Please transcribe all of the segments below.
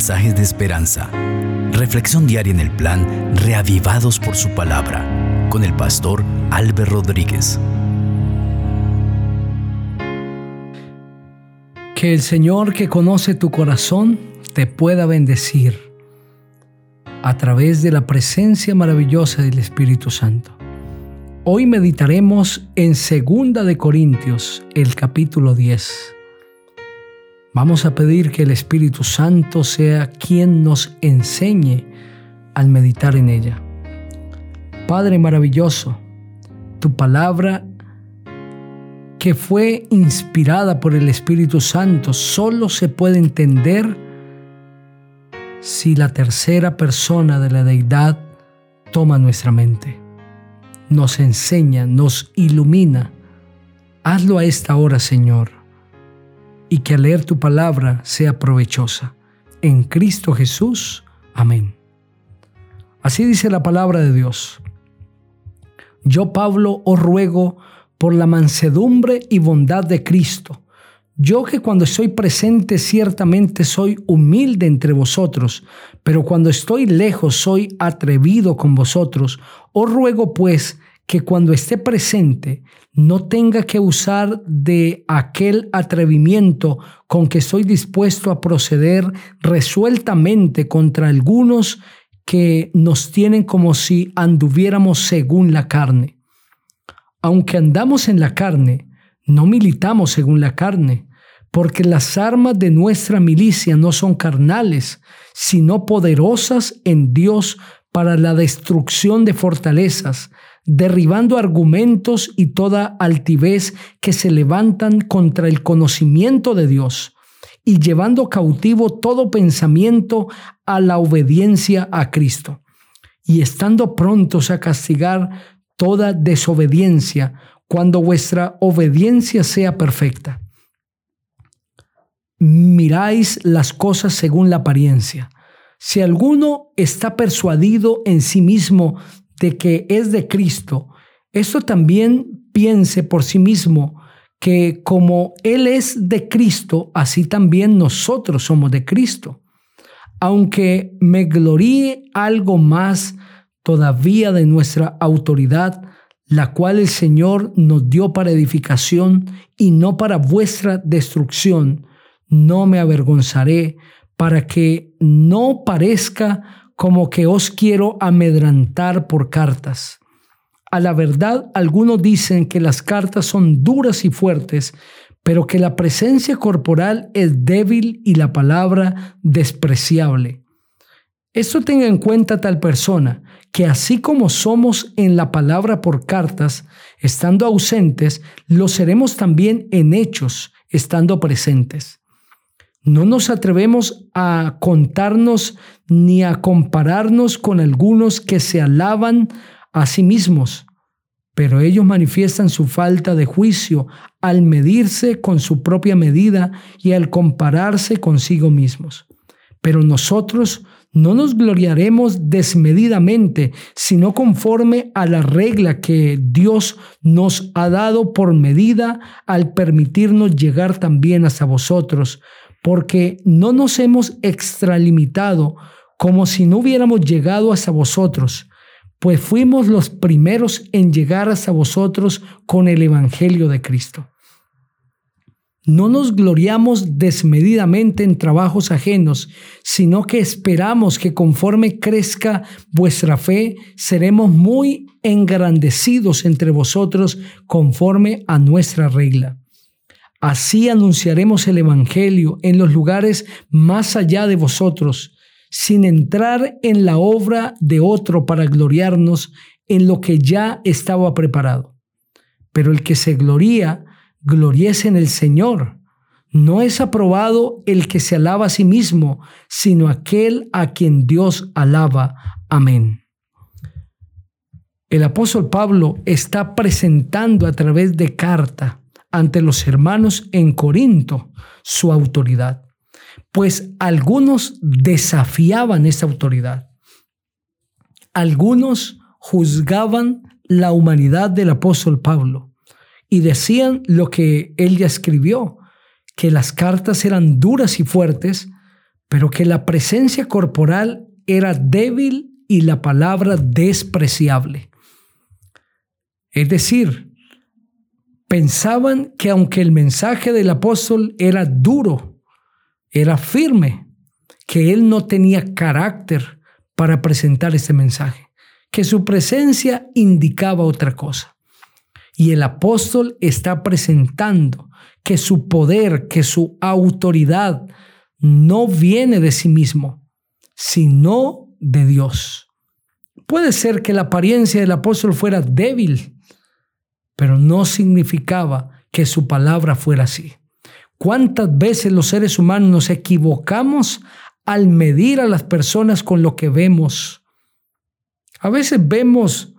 mensajes de esperanza. Reflexión diaria en el plan Reavivados por su palabra con el pastor Álvaro Rodríguez. Que el Señor que conoce tu corazón te pueda bendecir a través de la presencia maravillosa del Espíritu Santo. Hoy meditaremos en Segunda de Corintios, el capítulo 10. Vamos a pedir que el Espíritu Santo sea quien nos enseñe al meditar en ella. Padre maravilloso, tu palabra que fue inspirada por el Espíritu Santo solo se puede entender si la tercera persona de la deidad toma nuestra mente, nos enseña, nos ilumina. Hazlo a esta hora, Señor y que al leer tu palabra sea provechosa. En Cristo Jesús. Amén. Así dice la palabra de Dios. Yo, Pablo, os ruego por la mansedumbre y bondad de Cristo. Yo que cuando estoy presente ciertamente soy humilde entre vosotros, pero cuando estoy lejos soy atrevido con vosotros. Os ruego pues que cuando esté presente no tenga que usar de aquel atrevimiento con que estoy dispuesto a proceder resueltamente contra algunos que nos tienen como si anduviéramos según la carne. Aunque andamos en la carne, no militamos según la carne, porque las armas de nuestra milicia no son carnales, sino poderosas en Dios para la destrucción de fortalezas derribando argumentos y toda altivez que se levantan contra el conocimiento de Dios y llevando cautivo todo pensamiento a la obediencia a Cristo y estando prontos a castigar toda desobediencia cuando vuestra obediencia sea perfecta. Miráis las cosas según la apariencia. Si alguno está persuadido en sí mismo de que es de Cristo, esto también piense por sí mismo que como Él es de Cristo, así también nosotros somos de Cristo. Aunque me gloríe algo más todavía de nuestra autoridad, la cual el Señor nos dio para edificación y no para vuestra destrucción, no me avergonzaré para que no parezca como que os quiero amedrantar por cartas. A la verdad, algunos dicen que las cartas son duras y fuertes, pero que la presencia corporal es débil y la palabra despreciable. Esto tenga en cuenta tal persona, que así como somos en la palabra por cartas, estando ausentes, lo seremos también en hechos, estando presentes. No nos atrevemos a contarnos ni a compararnos con algunos que se alaban a sí mismos, pero ellos manifiestan su falta de juicio al medirse con su propia medida y al compararse consigo mismos. Pero nosotros no nos gloriaremos desmedidamente, sino conforme a la regla que Dios nos ha dado por medida al permitirnos llegar también hasta vosotros, porque no nos hemos extralimitado como si no hubiéramos llegado hasta vosotros, pues fuimos los primeros en llegar hasta vosotros con el Evangelio de Cristo. No nos gloriamos desmedidamente en trabajos ajenos, sino que esperamos que conforme crezca vuestra fe, seremos muy engrandecidos entre vosotros conforme a nuestra regla. Así anunciaremos el Evangelio en los lugares más allá de vosotros, sin entrar en la obra de otro para gloriarnos en lo que ya estaba preparado. Pero el que se gloría, gloriese en el Señor. No es aprobado el que se alaba a sí mismo, sino aquel a quien Dios alaba. Amén. El apóstol Pablo está presentando a través de carta ante los hermanos en Corinto su autoridad, pues algunos desafiaban esa autoridad. Algunos juzgaban la humanidad del apóstol Pablo y decían lo que él ya escribió, que las cartas eran duras y fuertes, pero que la presencia corporal era débil y la palabra despreciable. Es decir, pensaban que aunque el mensaje del apóstol era duro, era firme, que él no tenía carácter para presentar ese mensaje, que su presencia indicaba otra cosa. Y el apóstol está presentando que su poder, que su autoridad no viene de sí mismo, sino de Dios. Puede ser que la apariencia del apóstol fuera débil, pero no significaba que su palabra fuera así. ¿Cuántas veces los seres humanos nos equivocamos al medir a las personas con lo que vemos? A veces vemos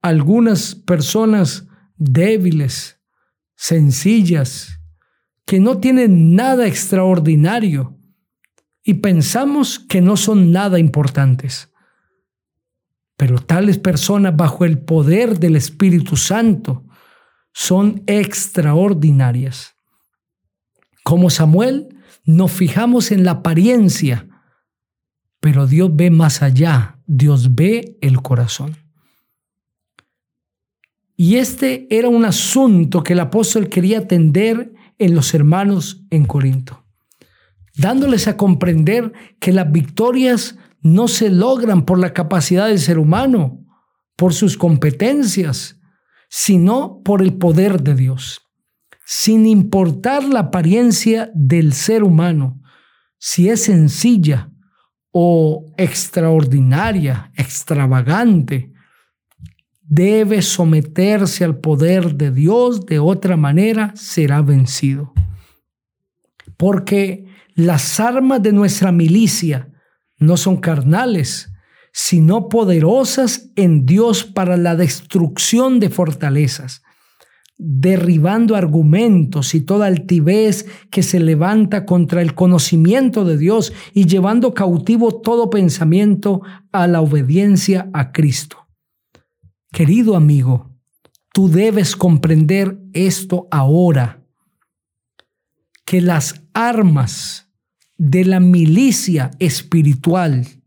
algunas personas débiles, sencillas, que no tienen nada extraordinario y pensamos que no son nada importantes. Pero tales personas bajo el poder del Espíritu Santo son extraordinarias. Como Samuel, nos fijamos en la apariencia, pero Dios ve más allá, Dios ve el corazón. Y este era un asunto que el apóstol quería atender en los hermanos en Corinto, dándoles a comprender que las victorias no se logran por la capacidad del ser humano, por sus competencias, sino por el poder de Dios. Sin importar la apariencia del ser humano, si es sencilla o extraordinaria, extravagante, debe someterse al poder de Dios, de otra manera será vencido. Porque las armas de nuestra milicia no son carnales, sino poderosas en Dios para la destrucción de fortalezas, derribando argumentos y toda altivez que se levanta contra el conocimiento de Dios y llevando cautivo todo pensamiento a la obediencia a Cristo. Querido amigo, tú debes comprender esto ahora, que las armas de la milicia espiritual,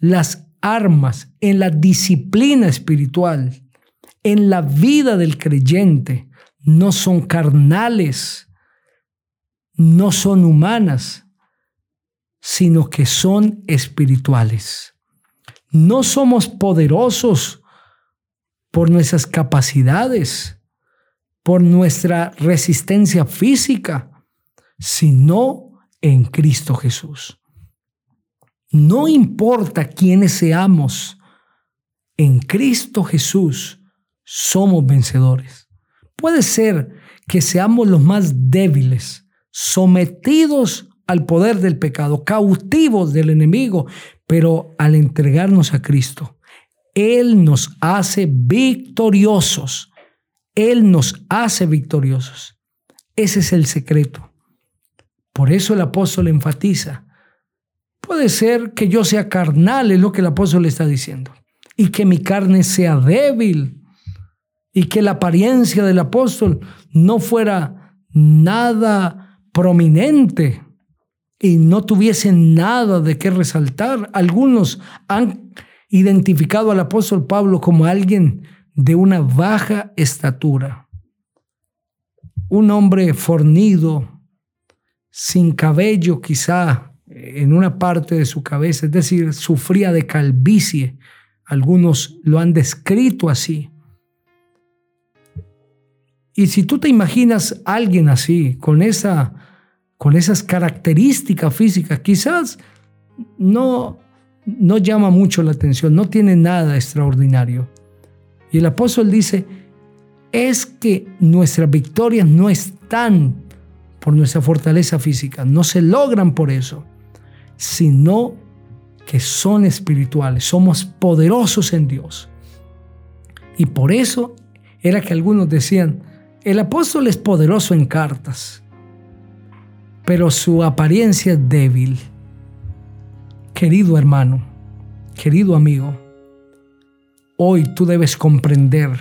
las armas en la disciplina espiritual, en la vida del creyente, no son carnales, no son humanas, sino que son espirituales. No somos poderosos por nuestras capacidades, por nuestra resistencia física, sino en Cristo Jesús. No importa quiénes seamos, en Cristo Jesús somos vencedores. Puede ser que seamos los más débiles, sometidos al poder del pecado, cautivos del enemigo, pero al entregarnos a Cristo, él nos hace victoriosos. Él nos hace victoriosos. Ese es el secreto. Por eso el apóstol enfatiza. Puede ser que yo sea carnal, es lo que el apóstol le está diciendo, y que mi carne sea débil, y que la apariencia del apóstol no fuera nada prominente y no tuviese nada de qué resaltar. Algunos han identificado al apóstol Pablo como alguien de una baja estatura, un hombre fornido, sin cabello quizá en una parte de su cabeza, es decir, sufría de calvicie. Algunos lo han descrito así. Y si tú te imaginas a alguien así, con, esa, con esas características físicas, quizás no, no llama mucho la atención, no tiene nada extraordinario. Y el apóstol dice, es que nuestras victorias no están por nuestra fortaleza física, no se logran por eso, sino que son espirituales, somos poderosos en Dios. Y por eso era que algunos decían, el apóstol es poderoso en cartas, pero su apariencia es débil. Querido hermano, querido amigo, hoy tú debes comprender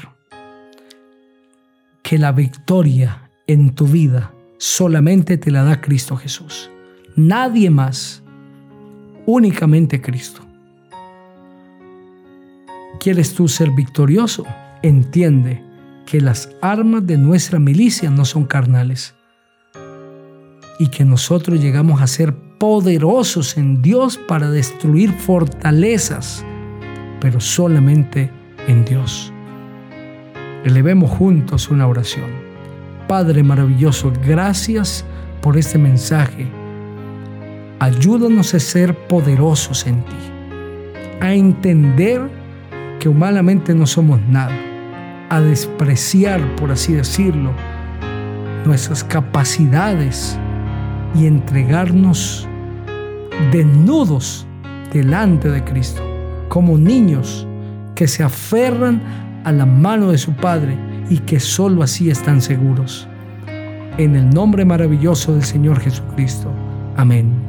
que la victoria en tu vida solamente te la da Cristo Jesús. Nadie más. Únicamente Cristo. ¿Quieres tú ser victorioso? Entiende que las armas de nuestra milicia no son carnales y que nosotros llegamos a ser poderosos en Dios para destruir fortalezas, pero solamente en Dios. Elevemos juntos una oración. Padre maravilloso, gracias por este mensaje. Ayúdanos a ser poderosos en ti, a entender que humanamente no somos nada, a despreciar, por así decirlo, nuestras capacidades y entregarnos desnudos delante de Cristo, como niños que se aferran a la mano de su Padre y que sólo así están seguros. En el nombre maravilloso del Señor Jesucristo. Amén.